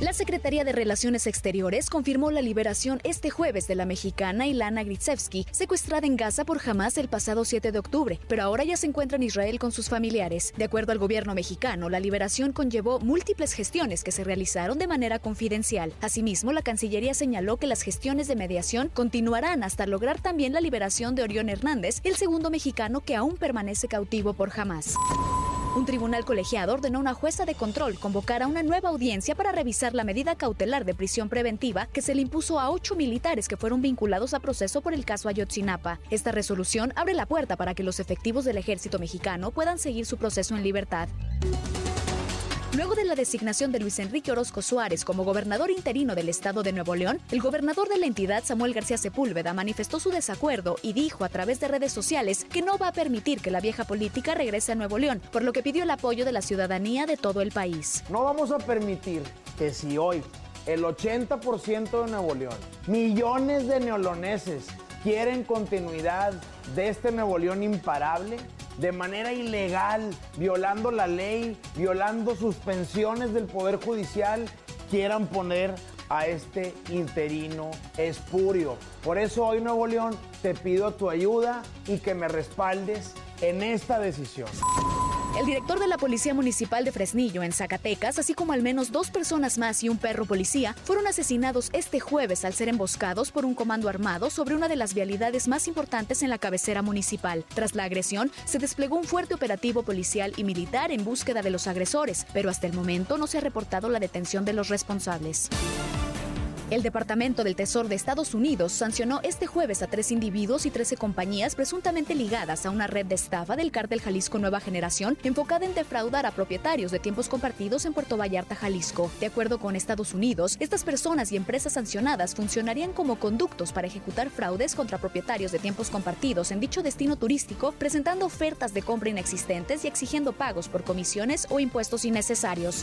La Secretaría de Relaciones Exteriores confirmó la liberación este jueves de la mexicana Ilana Gritsevsky, secuestrada en Gaza por Hamas el pasado 7 de octubre, pero ahora ya se encuentra en Israel con sus familiares. De acuerdo al gobierno mexicano, la liberación conllevó múltiples gestiones que se realizaron de manera confidencial. Asimismo, la Cancillería señaló que las gestiones de mediación continuarán hasta lograr también la liberación de Orión Hernández, el segundo mexicano que aún permanece cautivo por Hamas. Un tribunal colegiado ordenó a una jueza de control convocar a una nueva audiencia para revisar la medida cautelar de prisión preventiva que se le impuso a ocho militares que fueron vinculados a proceso por el caso Ayotzinapa. Esta resolución abre la puerta para que los efectivos del ejército mexicano puedan seguir su proceso en libertad. Luego de la designación de Luis Enrique Orozco Suárez como gobernador interino del estado de Nuevo León, el gobernador de la entidad, Samuel García Sepúlveda, manifestó su desacuerdo y dijo a través de redes sociales que no va a permitir que la vieja política regrese a Nuevo León, por lo que pidió el apoyo de la ciudadanía de todo el país. No vamos a permitir que si hoy el 80% de Nuevo León, millones de neoloneses quieren continuidad de este Nuevo León imparable, de manera ilegal, violando la ley, violando suspensiones del Poder Judicial, quieran poner a este interino espurio. Por eso hoy Nuevo León te pido tu ayuda y que me respaldes en esta decisión. El director de la Policía Municipal de Fresnillo, en Zacatecas, así como al menos dos personas más y un perro policía, fueron asesinados este jueves al ser emboscados por un comando armado sobre una de las vialidades más importantes en la cabecera municipal. Tras la agresión, se desplegó un fuerte operativo policial y militar en búsqueda de los agresores, pero hasta el momento no se ha reportado la detención de los responsables. El Departamento del Tesoro de Estados Unidos sancionó este jueves a tres individuos y 13 compañías presuntamente ligadas a una red de estafa del cártel Jalisco Nueva Generación enfocada en defraudar a propietarios de tiempos compartidos en Puerto Vallarta, Jalisco. De acuerdo con Estados Unidos, estas personas y empresas sancionadas funcionarían como conductos para ejecutar fraudes contra propietarios de tiempos compartidos en dicho destino turístico, presentando ofertas de compra inexistentes y exigiendo pagos por comisiones o impuestos innecesarios.